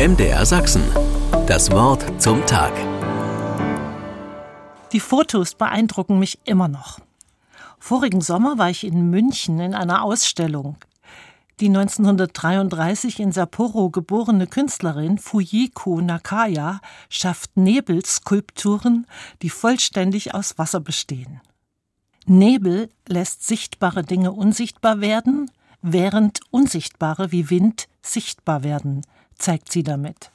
MDR Sachsen. Das Wort zum Tag. Die Fotos beeindrucken mich immer noch. Vorigen Sommer war ich in München in einer Ausstellung. Die 1933 in Sapporo geborene Künstlerin Fujiko Nakaya schafft Nebelskulpturen, die vollständig aus Wasser bestehen. Nebel lässt sichtbare Dinge unsichtbar werden, während unsichtbare wie Wind sichtbar werden, zeigt sie damit.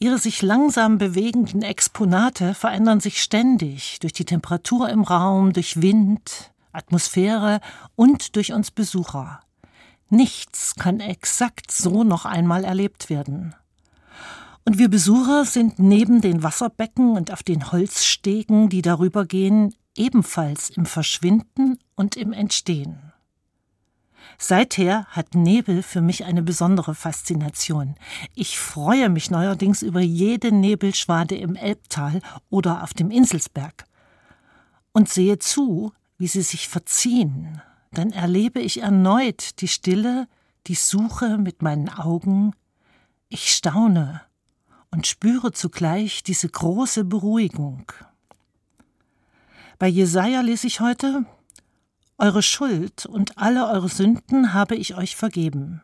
Ihre sich langsam bewegenden Exponate verändern sich ständig durch die Temperatur im Raum, durch Wind, Atmosphäre und durch uns Besucher. Nichts kann exakt so noch einmal erlebt werden. Und wir Besucher sind neben den Wasserbecken und auf den Holzstegen, die darüber gehen, ebenfalls im Verschwinden und im Entstehen. Seither hat Nebel für mich eine besondere Faszination. Ich freue mich neuerdings über jede Nebelschwade im Elbtal oder auf dem Inselsberg und sehe zu, wie sie sich verziehen. Dann erlebe ich erneut die Stille, die Suche mit meinen Augen. Ich staune und spüre zugleich diese große Beruhigung. Bei Jesaja lese ich heute: Eure Schuld und alle eure Sünden habe ich euch vergeben.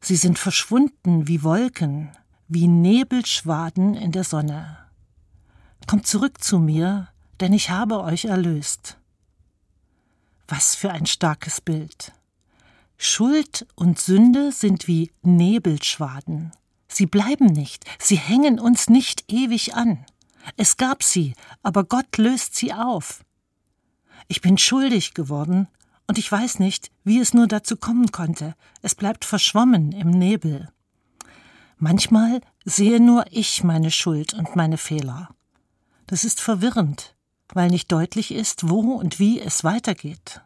Sie sind verschwunden wie Wolken, wie Nebelschwaden in der Sonne. Kommt zurück zu mir, denn ich habe euch erlöst. Was für ein starkes Bild. Schuld und Sünde sind wie Nebelschwaden. Sie bleiben nicht, sie hängen uns nicht ewig an. Es gab sie, aber Gott löst sie auf. Ich bin schuldig geworden, und ich weiß nicht, wie es nur dazu kommen konnte. Es bleibt verschwommen im Nebel. Manchmal sehe nur ich meine Schuld und meine Fehler. Das ist verwirrend, weil nicht deutlich ist, wo und wie es weitergeht.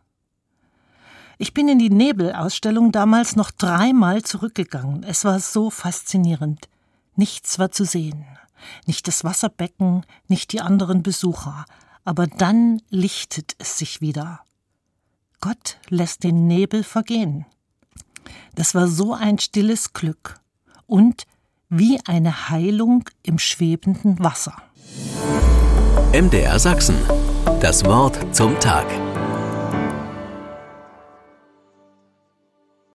Ich bin in die Nebelausstellung damals noch dreimal zurückgegangen. Es war so faszinierend. Nichts war zu sehen. Nicht das Wasserbecken, nicht die anderen Besucher. Aber dann lichtet es sich wieder. Gott lässt den Nebel vergehen. Das war so ein stilles Glück und wie eine Heilung im schwebenden Wasser. MDR Sachsen. Das Wort zum Tag.